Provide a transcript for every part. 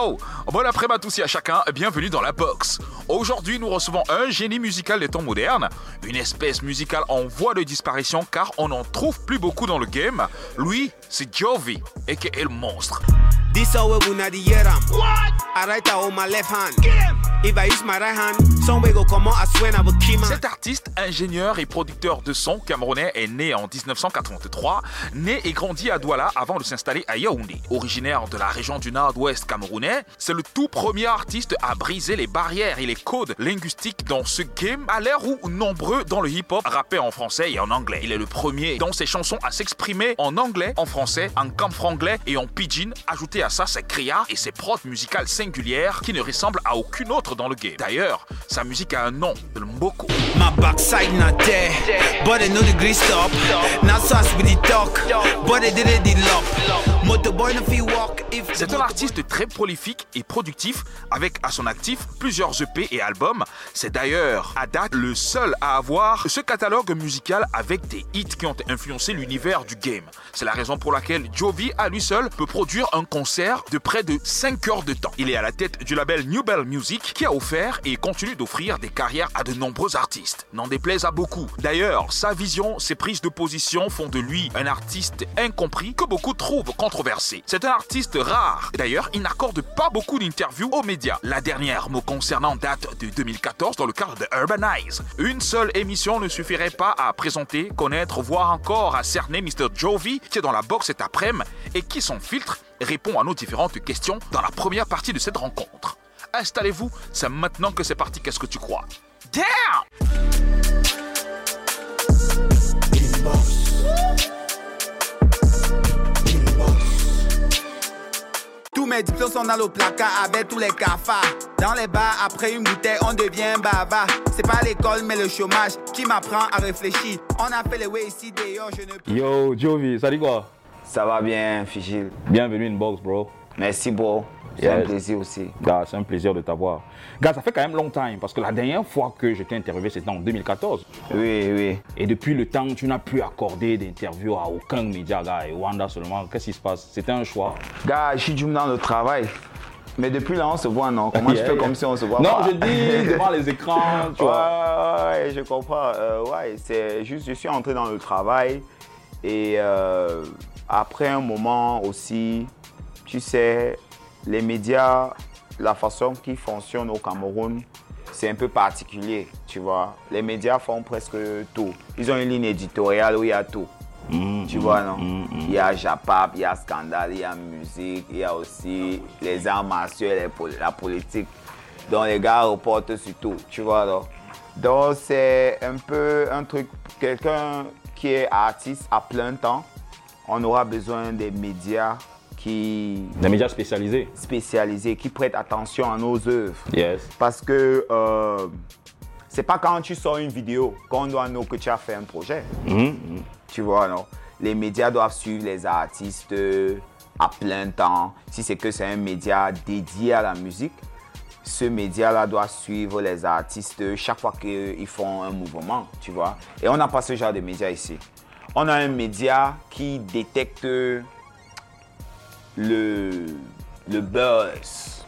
Bon après-midi à tous et à chacun, bienvenue dans la box. Aujourd'hui, nous recevons un génie musical des temps modernes, une espèce musicale en voie de disparition car on n'en trouve plus beaucoup dans le game. Lui, c'est Jovi, et qui est le monstre. This Cet artiste, ingénieur et producteur de son camerounais est né en 1983, né et grandi à Douala avant de s'installer à Yaoundé. Originaire de la région du nord-ouest camerounais, c'est le tout premier artiste à briser les barrières et les codes linguistiques dans ce game à l'ère où nombreux dans le hip-hop rappaient en français et en anglais. Il est le premier dans ses chansons à s'exprimer en anglais, en français, en camfranglais et en pidgin, ajouté à ça ses criards et ses prods musicales singulières qui ne ressemblent à aucune autre dans le game. D'ailleurs, sa musique a un nom, le Mboko. My backside not there, but I know the grease stop. Not so as with the talk, but I did it the lock. Motorboy no feel walk if C'est un artiste très prolifique et productif avec à son actif plusieurs EP et albums. C'est d'ailleurs à date le seul à avoir ce catalogue musical avec des hits qui ont influencé l'univers du game. C'est la raison pour laquelle Jovi à lui seul peut produire un concert de près de 5 heures de temps. Il est à la tête du label New Bell Music qui a offert et continue d'offrir des carrières à de nombreux artistes. N'en déplaise à beaucoup. D'ailleurs, sa vision, ses prises de position font de lui un artiste incompris que beaucoup trouvent controversé. C'est un artiste rare. D'ailleurs, il n'accorde pas beaucoup d'interviews aux médias. La dernière me concernant date de 2014 dans le cadre de Urbanize. Une seule émission ne suffirait pas à présenter, connaître, voire encore à cerner Mr. Jovi qui est dans la box cet après-midi et qui son filtre répond à nos différentes questions dans la première partie de cette rencontre. Installez-vous, c'est maintenant que c'est parti, qu'est-ce que tu crois? Damn Tous mes diplômes sont dans le placard avec tous les cafards. Dans les bars, après une bouteille, on devient bavard. C'est pas l'école, mais le chômage qui m'apprend à réfléchir. On a fait les way ici d'ailleurs, je ne peux Yo, Jovi, ça dit quoi? Ça va bien, Figil. Bienvenue in-box, bro. Merci, bro. C'est un plaisir aussi. Gars, c'est un plaisir de t'avoir. Gars, ça fait quand même longtemps, parce que la dernière fois que je t'ai interviewé, c'était en 2014. Oui, oui. Et depuis le temps, tu n'as plus accordé d'interview à aucun média, gars, et Wanda seulement. Qu'est-ce qui se passe? C'était un choix. Gars, je suis du dans le travail. Mais depuis là, on se voit, non? Comment Yeah, je fais yeah. comme si on se voit Non, pas? je dis devant les écrans, tu Ouais, vois. ouais, ouais, je comprends. Euh, ouais, c'est juste, je suis entré dans le travail. Et euh, après un moment aussi, tu sais, les médias, la façon qu'ils fonctionnent au Cameroun, c'est un peu particulier, tu vois. Les médias font presque tout. Ils ont une ligne éditoriale où il y a tout. Mm, Tu mm, vois, non? mm, mm. Il y a Japap, il y a Scandale, il y a musique, il y a aussi les arts martiaux, les la politique. Donc les gars reportent sur tout, tu vois, non? Donc c'est un peu un truc, quelqu'un qui est artiste à plein temps, on aura besoin des médias qui Des médias spécialisés. spécialisés, qui prêtent attention à nos œuvres. Yes. Parce que euh, c'est pas quand tu sors une vidéo qu'on doit know que tu as fait un projet. Mm, mm. Tu vois, non? Les médias doivent suivre les artistes euh, à plein temps. Si c'est que c'est un média dédié à la musique, ce média-là doit suivre les artistes chaque fois qu'ils font un mouvement, tu vois? Et on n'a pas ce genre de média ici. On a un média qui détecte le, le buzz.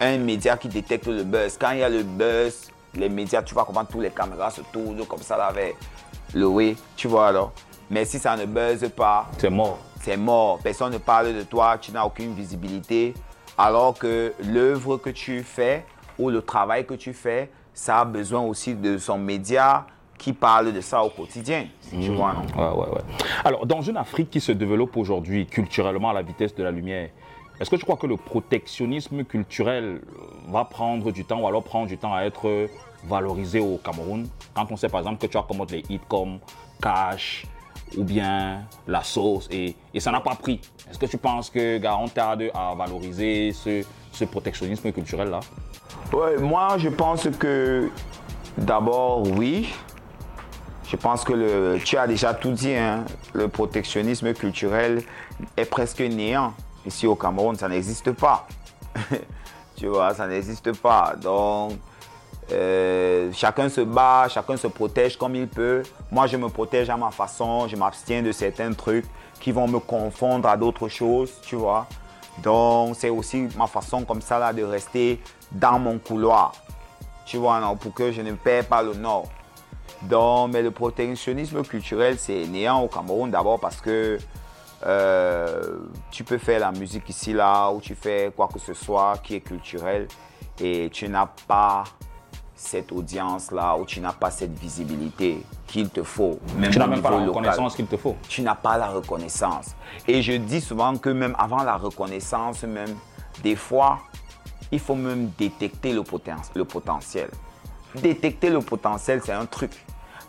Un média qui détecte le buzz. Quand il y a le buzz, les médias, tu vois comment tous les caméras se tournent comme ça là avec le oui, tu vois alors. Mais si ça ne buzz pas, C'est mort. c'est mort. Personne ne parle de toi, tu n'as aucune visibilité. Alors que l'œuvre que tu fais ou le travail que tu fais, ça a besoin aussi de son média qui parle de ça au quotidien. Tu vois, non? Ouais, ouais, ouais. Alors, dans une Afrique qui se développe aujourd'hui culturellement à la vitesse de la lumière, est-ce que tu crois que le protectionnisme culturel va prendre du temps ou alors prendre du temps à être valorisé au Cameroun? Quand on sait par exemple que tu as comme les hits comme Cash ou bien La Sauce et, et ça n'a pas pris. Est-ce que tu penses que gars, on tarde à valoriser ce, ce protectionnisme culturel-là? Ouais, moi, je pense que d'abord, oui. Je pense que le, tu as déjà tout dit, hein, le protectionnisme culturel est presque néant. Ici au Cameroun, ça n'existe pas. tu vois, ça n'existe pas. Donc, euh, chacun se bat, chacun se protège comme il peut. Moi, je me protège à ma façon, je m'abstiens de certains trucs qui vont me confondre à d'autres choses, tu vois. Donc, c'est aussi ma façon comme ça là de rester dans mon couloir. Tu vois, pour que je ne perds pas le nord. Donc, mais le protectionnisme culturel, c'est néant au Cameroun d'abord parce que euh, tu peux faire la musique ici, là, ou tu fais quoi que ce soit qui est culturel et tu n'as pas cette audience-là, ou tu n'as pas cette visibilité qu'il te faut. Même tu n'as même pas la reconnaissance qu'il te faut. Tu n'as pas la reconnaissance. Et je dis souvent que même avant la reconnaissance, même des fois, il faut même détecter le, le potentiel. Détecter le potentiel, c'est un truc.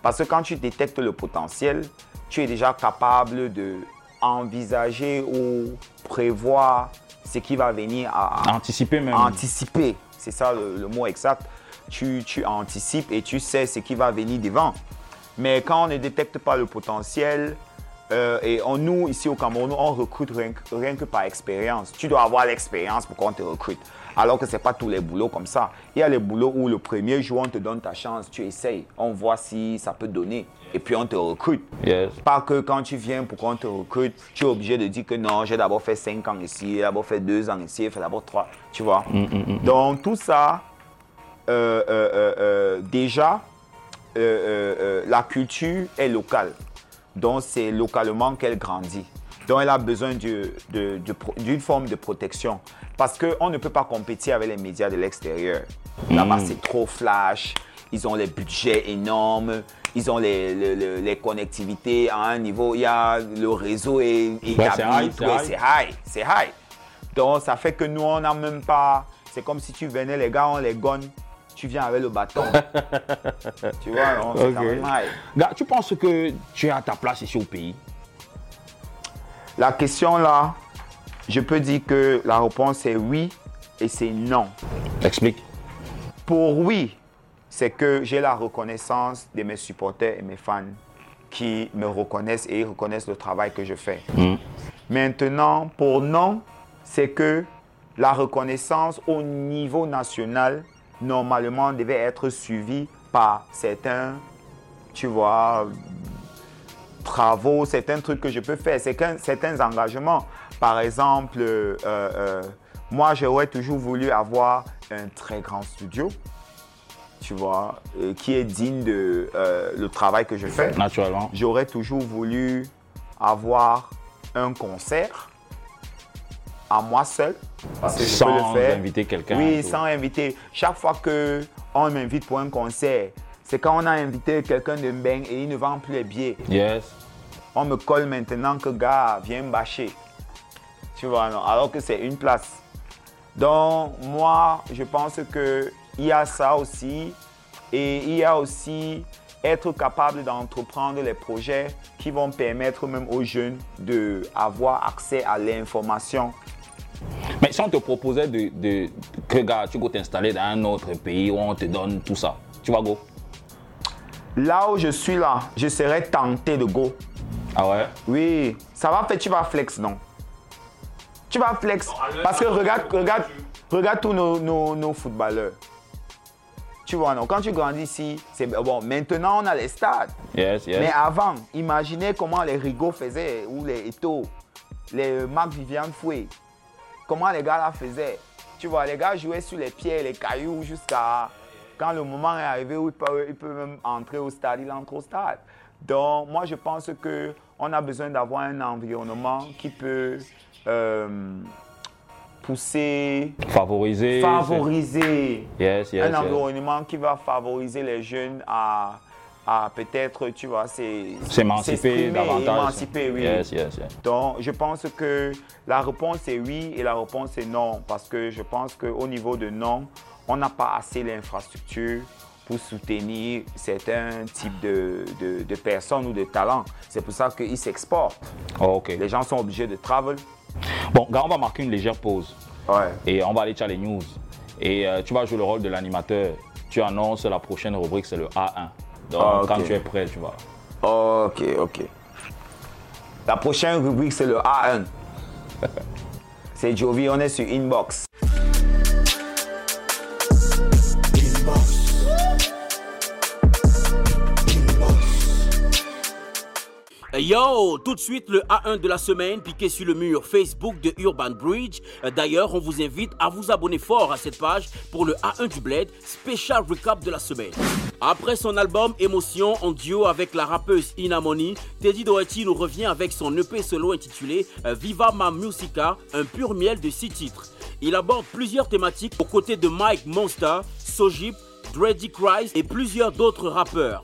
Parce que quand tu détectes le potentiel, tu es déjà capable de envisager ou prévoir ce qui va venir à, anticiper même. Anticiper, c'est ça le, mot exact. Tu, tu, anticipes et tu sais ce qui va venir devant. Mais quand on ne détecte pas le potentiel, euh, et on, nous, ici au Cameroun, on recrute rien, rien que par expérience. Tu dois avoir l'expérience pour qu'on te recrute. Alors que ce n'est pas tous les boulots comme ça. Il y a les boulots où le premier jour, on te donne ta chance, tu essayes, on voit si ça peut donner. Et puis on te recrute. Pas que quand tu viens pour qu'on te recrute, tu es obligé de dire que non, j'ai d'abord fait 5 ans ici, j'ai d'abord fait 2 ans ici, j'ai fait d'abord 3. Tu vois mm, mm, mm, Donc tout ça, euh, euh, déjà, la culture est locale. Donc c'est localement qu'elle grandit. Donc elle a besoin d'une forme de protection. Parce qu'on ne peut pas compétir avec les médias de l'extérieur. Là-bas, hmm. c'est trop flash. Ils ont les budgets énormes. Ils ont les, connectivités à un niveau. Il y a le réseau est, est c'est high. C'est high. Donc, ça fait que nous, on n'a même pas. C'est comme si tu venais, les gars, on les gonne tu viens avec le bâton. tu vois, non, c'est high. Gars, tu penses que tu es à ta place ici au pays? La question là, je peux dire que la réponse est oui et c'est non. Explique. Pour oui, c'est que j'ai la reconnaissance de mes supporters et mes fans qui me reconnaissent et reconnaissent le travail que je fais. Hmm. Maintenant, pour non, c'est que la reconnaissance au niveau national, normalement, devait être suivie par certains, tu vois, travaux, certains trucs que je peux faire, certains engagements. Par exemple, euh, euh, moi, j'aurais toujours voulu avoir un très grand studio, tu vois, qui est digne de euh, le travail que je fais. Naturellement. J'aurais toujours voulu avoir un concert à moi seul. Parce que sans peux le faire. inviter quelqu'un. Oui, sans inviter. Chaque fois qu'on m'invite pour un concert, c'est quand on a invité quelqu'un de Mbeng et il ne vend plus les billets. Yes. On me colle maintenant que gars, viens bâcher. Tu vois, non, alors que c'est une place. Donc, moi, je pense qu'il y a ça aussi. Et il y a aussi être capable d'entreprendre les projets qui vont permettre même aux jeunes d'avoir accès à l'information. Mais si on te proposait de, que gars, tu vas t'installer dans un autre pays où on te donne tout ça, tu vas go? Là où je suis là, je serais tenté de go. Ah ouais? Oui, ça va faire, tu vas flex, non? Tu vas flex. Parce que regarde, regarde, regarde tous nos, footballeurs. Tu vois, non, quand tu grandis ici, c'est bon. Maintenant, on a les stades. Mais avant, imaginez comment les Rigaud faisaient, ou les Eto, les Marc Viviane Fouet. Comment les gars là faisaient. Tu vois, les gars jouaient sur les pieds, les cailloux, jusqu'à quand le moment est arrivé où ils peuvent, ils peuvent même entrer au stade, ils entrent au stade. Donc, moi, je pense qu'on a besoin d'avoir un environnement qui peut euh, pousser, favoriser, favoriser yes, un environnement qui va favoriser les jeunes à, à peut-être, tu vois, s'émanciper davantage. oui. Donc, je pense que la réponse est oui et la réponse est non, parce que je pense qu'au niveau de non, on n'a pas assez l'infrastructure pour soutenir certains types de, de, personnes ou de talents. C'est pour ça qu'ils s'exportent. Oh, Les gens sont obligés de travailler Bon, gars, on va marquer une légère pause. Ouais. Et on va aller sur les news. Et euh, tu vas jouer le rôle de l'animateur. Tu annonces la prochaine rubrique, c'est le A1. Donc, ah, quand tu es prêt, tu vois. Ok, ok. La prochaine rubrique, c'est le A1. c'est Jovi, on est sur Inbox. Yo, tout de suite le A1 de la semaine piqué sur le mur Facebook de Urban Bridge. D'ailleurs, on vous invite à vous abonner fort à cette page pour le A1 du Bled, spécial recap de la semaine. Après son album Émotion en duo avec la rappeuse Inamoni, Teddy Doherty nous revient avec son EP solo intitulé euh, Viva Ma Musica, un pur miel de six titres. Il aborde plusieurs thématiques aux côtés de Mike Monster, Sojip, Dreddy Christ et plusieurs d'autres rappeurs.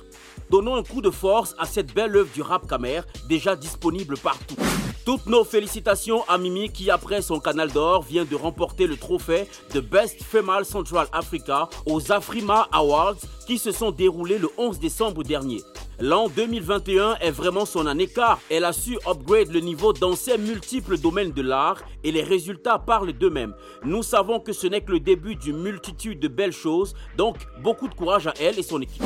Donnons un coup de force à cette belle œuvre du rap camer, déjà disponible partout. Toutes nos félicitations à Mimi qui, après son canal d'or, vient de remporter le trophée de Best Female Central Africa aux Afrima Awards qui se sont déroulés le 11 décembre dernier. L'an 2021 est vraiment son année car elle a su upgrade le niveau dans ses multiples domaines de l'art et les résultats parlent d'eux-mêmes. Nous savons que ce n'est que le début d'une multitude de belles choses, donc beaucoup de courage à elle et son équipe.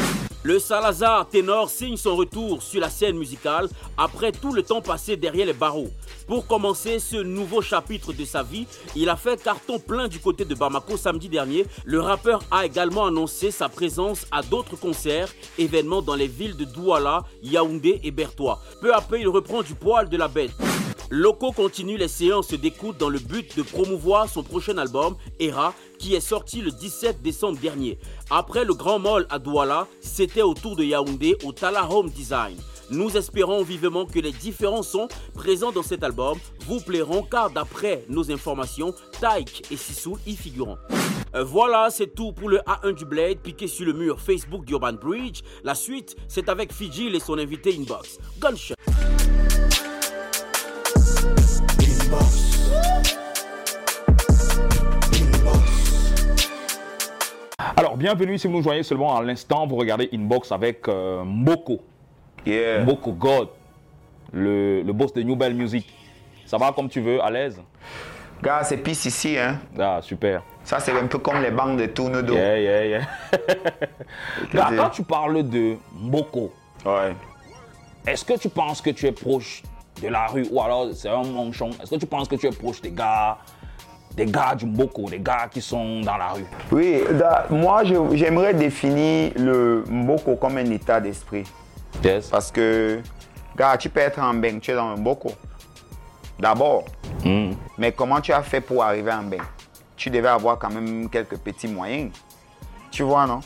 Le Salazar ténor signe son retour sur la scène musicale après tout le temps passé derrière les barreaux. Pour commencer ce nouveau chapitre de sa vie, il a fait carton plein du côté de Bamako samedi dernier. Le rappeur a également annoncé sa présence à d'autres concerts, événements dans les villes de Douala, Yaoundé et Bertois. Peu à peu, il reprend du poil de la bête. Loco continue les séances d'écoute dans le but de promouvoir son prochain album, Era, qui est sorti le 17 décembre dernier. Après le Grand Mall à Douala, c'était au tour de Yaoundé au Tala Home Design. Nous espérons vivement que les différents sons présents dans cet album vous plairont car d'après nos informations, Taïk et Sissou y figurent. Euh, voilà, c'est tout pour le A1 du Blade piqué sur le mur Facebook d'Urban Bridge. La suite, c'est avec Fiji et son invité Inbox. Gunshot. Alors, bienvenue si vous nous joignez seulement à l'instant, vous regardez Inbox avec euh, Mboko. Yeah. Mboko God, le, le boss de New Bell Music. Ça va comme tu veux, à l'aise? Gars, c'est pisse ici, hein. Ah, super. Ça, c'est un peu comme les banques de Tournedo. Yeah, yeah, yeah. Là, quand tu parles de Mboko, Ouais. est-ce que tu penses que tu es proche de la rue? Ou alors c'est un manchon Est-ce que tu penses que tu es proche des gars, des gars du Mboko, des gars qui sont dans la rue Oui, da- moi, j'aimerais définir le Mboko comme un état d'esprit. Yes. Parce que, gars, tu peux être en Beng, tu es dans un Mboko. D'abord. Mm. Mais comment tu as fait pour arriver en Beng Tu devais avoir quand même quelques petits moyens. Tu vois, non?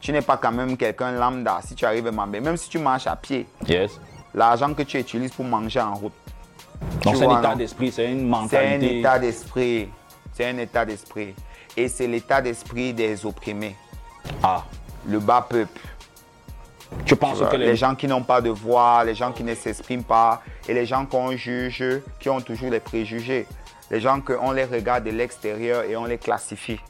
Tu n'es pas quand même quelqu'un lambda si tu arrives en Beng. Même si tu marches à pied, Yes. l'argent que tu utilises pour manger en route. Donc c'est un état d'esprit, c'est une C'est un mentalité. état d'esprit. C'est un état d'esprit. Et c'est l'état d'esprit des opprimés. Ah, Le bas peuple. tu penses que les, les gens qui n'ont pas de voix, les gens qui ne s'expriment pas, et les gens qu'on juge, qui ont toujours des préjugés. Les gens qu'on les regarde de l'extérieur et on les classifie.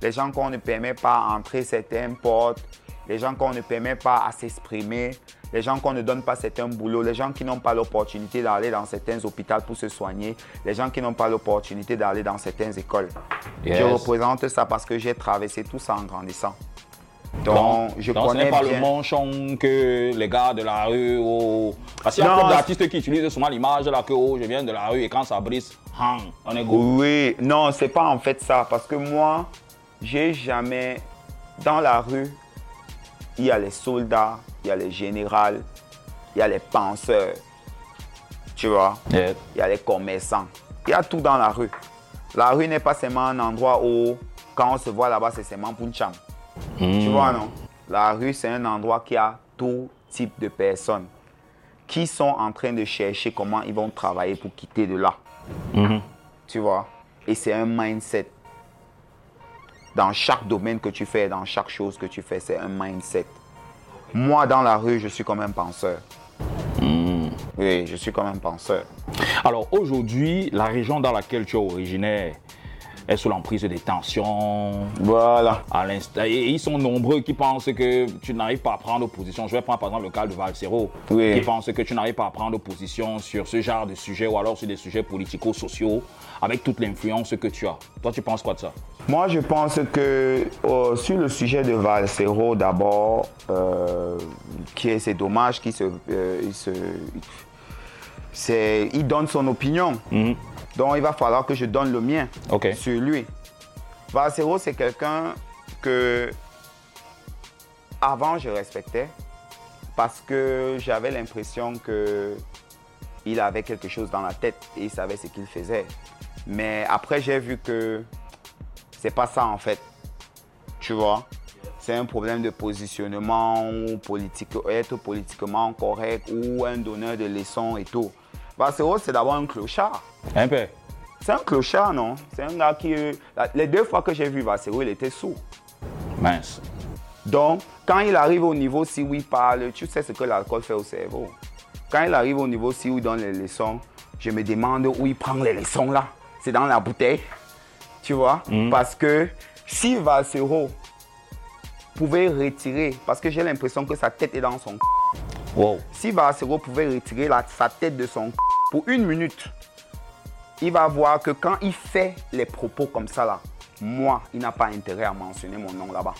Les gens qu'on ne permet pas entrer certaines portes. Les gens qu'on ne permet pas à s'exprimer. Les gens qu'on ne donne pas certains boulots. Les gens qui n'ont pas l'opportunité d'aller dans certains hôpitaux pour se soigner. Les gens qui n'ont pas l'opportunité d'aller dans certaines écoles. Yes. Je représente ça parce que j'ai traversé tout ça en grandissant. Donc, donc, je donc ce connais n'est pas bien. le manchon que les gars de la rue. Oh. Parce qu'il y a Non, beaucoup d'artistes qui utilisent souvent l'image là que oh, je viens de la rue et quand ça brise, hang, on est go. Oui, non, c'est pas en fait ça. Parce que moi, j'ai jamais. Dans la rue, il y a les soldats, il y a les généraux, il y a les penseurs. Tu vois. Il y a les commerçants. Il y a tout dans la rue. La rue n'est pas seulement un endroit où, quand on se voit là-bas, c'est seulement pour une chambre. Tu vois, non? La rue, c'est un endroit qui a tout type de personnes qui sont en train de chercher comment ils vont travailler pour quitter de là. Tu vois? Et c'est un mindset. Dans chaque domaine que tu fais, dans chaque chose que tu fais, c'est un mindset. Moi, dans la rue, je suis comme un penseur. Oui, je suis comme un penseur. Alors aujourd'hui, la région dans laquelle tu es originaire est sous l'emprise des tensions. Voilà. À l'instant, et ils sont nombreux qui pensent que tu n'arrives pas à prendre position. Je vais prendre par exemple le cas de Valsero, Oui. qui pense que tu n'arrives pas à prendre position sur ce genre de sujet ou alors sur des sujets politico-sociaux avec toute l'influence que tu as. Toi, tu penses quoi de ça? Moi, je pense que euh, sur le sujet de Valsero, d'abord, euh, qui est, c'est dommage qu'il se, euh, il se, c'est, il donne son opinion. Donc, il va falloir que je donne le mien sur lui. Valsero, c'est quelqu'un que avant je respectais parce que j'avais l'impression que il avait quelque chose dans la tête et il savait ce qu'il faisait. Mais après, j'ai vu que c'est pas ça en fait. Tu vois? C'est un problème de positionnement ou politique, être politiquement correct ou un donneur de leçons et tout. Valsero, c'est d'abord un clochard. Un peu. C'est un clochard, non? C'est un gars qui. Les deux fois que j'ai vu Valsero, il était sourd. Mince. Donc, quand il arrive au niveau si il parle, tu sais ce que l'alcool fait au cerveau. Quand il arrive au niveau si il donne les leçons, je me demande où il prend les leçons là. C'est dans la bouteille. Tu vois? Parce que si Valsero pouvait retirer, parce que j'ai l'impression que sa tête est dans son Wow. si Valsero pouvait retirer la- sa tête de son pour une minute, il va voir que quand il fait les propos comme ça là, moi, il n'a pas intérêt à mentionner mon nom là-bas.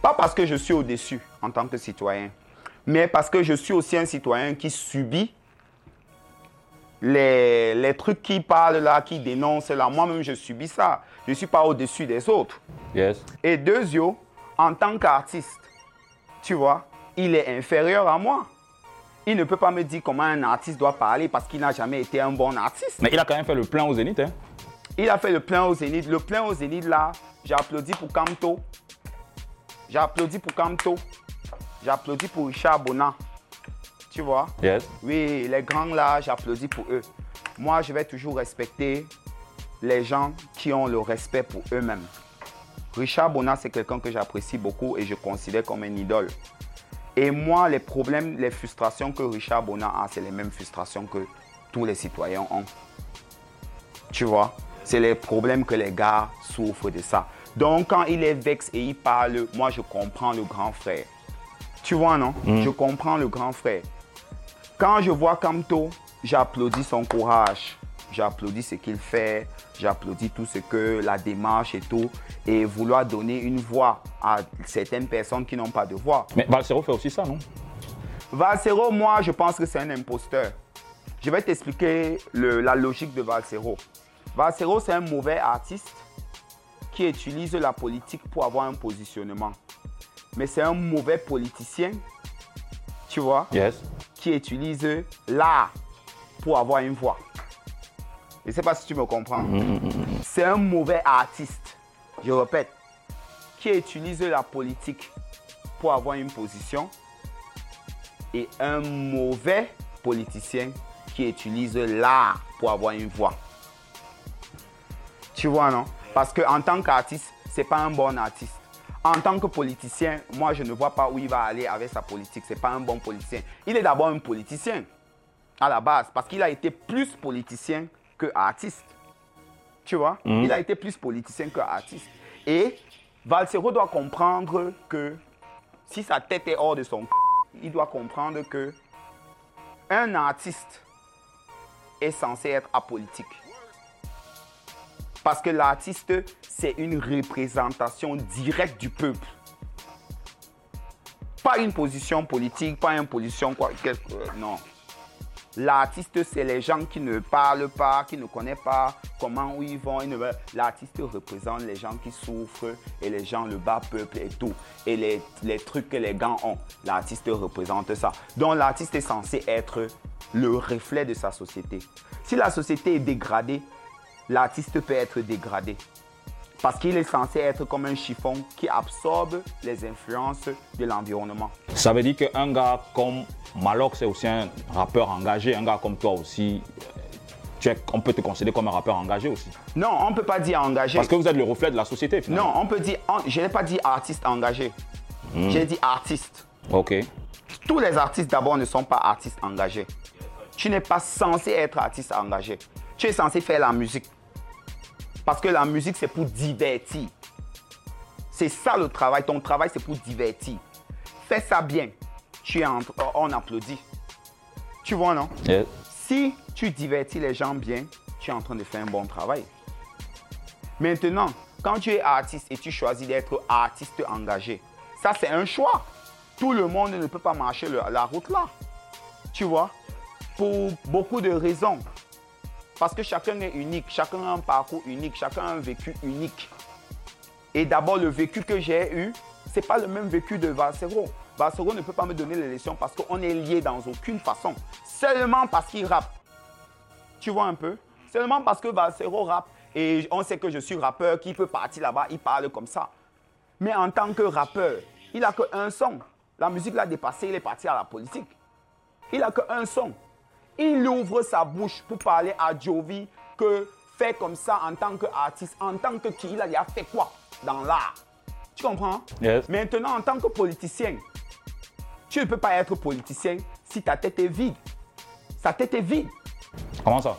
Pas parce que je suis au-dessus en tant que citoyen, mais parce que je suis aussi un citoyen qui subit les, les trucs qui parlent là, qui dénoncent là. Moi-même, je subis ça. Je ne suis pas au-dessus des autres. Yes. Et Dezio, en tant qu'artiste, tu vois, il est inférieur à moi. Il ne peut pas me dire comment un artiste doit parler parce qu'il n'a jamais été un bon artiste. Mais il a quand même fait le plein au Zénith. Hein? Il a fait le plein au Zénith. Le plein au Zénith, là, j'ai applaudi pour Camto. J'ai applaudi pour Camto. J'ai applaudi pour Richard Bonan. Tu vois? Yes. Oui, les grands là, j'applaudis pour eux. Moi, je vais toujours respecter les gens qui ont le respect pour eux-mêmes. Richard Bonan, c'est quelqu'un que j'apprécie beaucoup et je considère comme un idole. Et moi, les problèmes, les frustrations que Richard Bonan a, c'est les mêmes frustrations que tous les citoyens ont. Tu vois? C'est les problèmes que les gars souffrent de ça. Donc, quand il est vexé et il parle, moi, je comprends le grand frère. Tu vois, non? Je comprends le grand frère. Quand je vois Kamto, j'applaudis son courage. J'applaudis ce qu'il fait. J'applaudis tout ce que la démarche et tout. Et vouloir donner une voix à certaines personnes qui n'ont pas de voix. Mais Valsero fait aussi ça, non? Valsero, moi, je pense que c'est un imposteur. Je vais t'expliquer la logique de Valsero. Valsero, c'est un mauvais artiste qui utilise la politique pour avoir un positionnement. Mais c'est un mauvais politicien, tu vois, Yes. qui utilise l'art pour avoir une voix. Je ne sais pas si tu me comprends. C'est un mauvais artiste, je répète, qui utilise la politique pour avoir une position et un mauvais politicien qui utilise l'art pour avoir une voix. Tu vois, non? Parce qu'en tant qu'artiste, ce n'est pas un bon artiste. En tant que politicien, moi, je ne vois pas où il va aller avec sa politique. Ce n'est pas un bon politicien. Il est d'abord un politicien, à la base, parce qu'il a été plus politicien que artiste. Tu vois Il a été plus politicien que artiste. Et Valsero doit comprendre que si sa tête est hors de son c***, il doit comprendre que un artiste est censé être apolitique. Parce que l'artiste, c'est une représentation directe du peuple. Pas une position politique, pas une position quoi. quelque- euh, non. L'artiste, c'est les gens qui ne parlent pas, qui ne connaissent pas comment où ils vont. L'artiste représente les gens qui souffrent et les gens, le bas peuple et tout. Et les, les trucs que les gars ont, l'artiste représente ça. Donc l'artiste est censé être le reflet de sa société. Si la société est dégradée, l'artiste peut être dégradé. Parce qu'il est censé être comme un chiffon qui absorbe les influences de l'environnement. Ça veut dire qu'un gars comme Malox, c'est aussi un rappeur engagé. Un gars comme toi aussi, euh, tu es- on peut te considérer comme un rappeur engagé aussi. Non, on ne peut pas dire engagé. Parce que vous êtes le reflet de la société, finalement. Non, on peut dire. je n'ai pas dit artiste engagé. J'ai dit artiste. Ok. Tous les artistes d'abord ne sont pas artistes engagés. Tu n'es pas censé être artiste engagé. Tu es censé faire la musique. Parce que la musique, c'est pour divertir. C'est ça le travail. Ton travail, c'est pour divertir. Fais ça bien. Tu es en- on applaudit. Tu vois, non? Si tu divertis les gens bien, tu es en train de faire un bon travail. Maintenant, quand tu es artiste et tu choisis d'être artiste engagé, ça c'est un choix. Tout le monde ne peut pas marcher le- la route là. Tu vois? Pour beaucoup de raisons. Parce que chacun est unique, chacun a un parcours unique, chacun a un vécu unique. Et d'abord, le vécu que j'ai eu, c'est pas le même vécu de Valsero. Valsero ne peut pas me donner les leçons parce qu'on est lié dans aucune façon. Seulement parce qu'il rappe. Tu vois un peu? Seulement parce que Valsero rappe et on sait que je suis rappeur, qui peut partir là-bas, il parle comme ça. Mais en tant que rappeur, il a qu'un son. La musique l'a dépassé, il est parti à la politique. Il a qu'un son. Il ouvre sa bouche pour parler à Jovi que fait comme ça en tant qu'artiste, en tant que qui, il a fait quoi dans l'art? Tu comprends? Yes. Maintenant, en tant que politicien, tu ne peux pas être politicien si ta tête est vide. Sa tête est vide. Comment ça?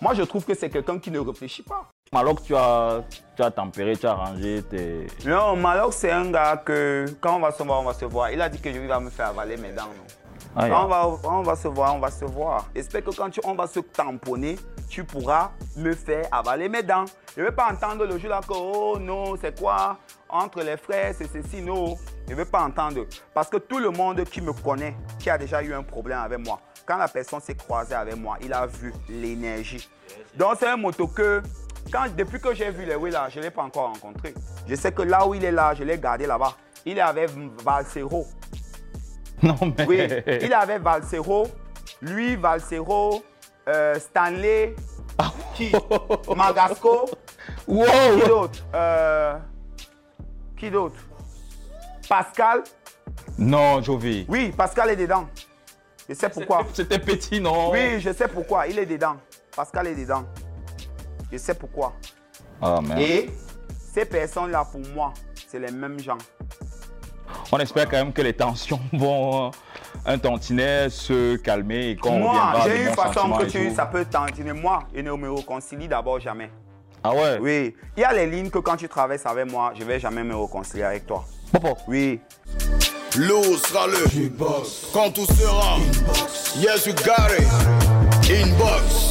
Moi, je trouve que c'est quelqu'un qui ne réfléchit pas. Que tu as, tu as tempéré, tu as rangé tes. Non, Malok, c'est un gars que quand on va se voir, on va se voir. Il a dit que je va me faire avaler mes dents. non? On, va, se voir, on va se voir. J'espère que quand on va se tamponner, tu pourras me faire avaler mes dents. Je ne veux pas entendre le jour là que, oh non, c'est quoi? Entre les frères, c'est ceci, non. Je ne veux pas entendre. Parce que tout le monde qui me connaît, qui a déjà eu un problème avec moi, quand la personne s'est croisée avec moi, il a vu l'énergie. Donc c'est un moto que, depuis que j'ai vu les là, je ne l'ai pas encore rencontré. Je sais que là où il est là, je l'ai gardé là-bas. Il est avec Valsero. Non, mais. Oui, il avait Valsero, lui, Valsero, euh, Stanley, qui? Magasco, Wow qui d'autre? Euh, Qui d'autre? Pascal, Non, Jovi. oui, Pascal est dedans. Je sais pourquoi. C'était petit, non? Oui, je sais pourquoi, il est dedans. Pascal est dedans. Je sais pourquoi. Ah, merde. Et ces personnes-là, pour moi, c'est les mêmes gens. On espère quand même que les tensions vont euh, un tantinet se calmer et qu'on Moi, j'ai bons façon que et tu, ça peut t'entendre. Moi, je ne me réconcilie d'abord jamais. Ah ouais? Oui, il y a les lignes que quand tu traverses avec moi, je vais jamais me réconcilier avec toi. Popo. Oui. Lourd sera le Quand tout sera Yes you got it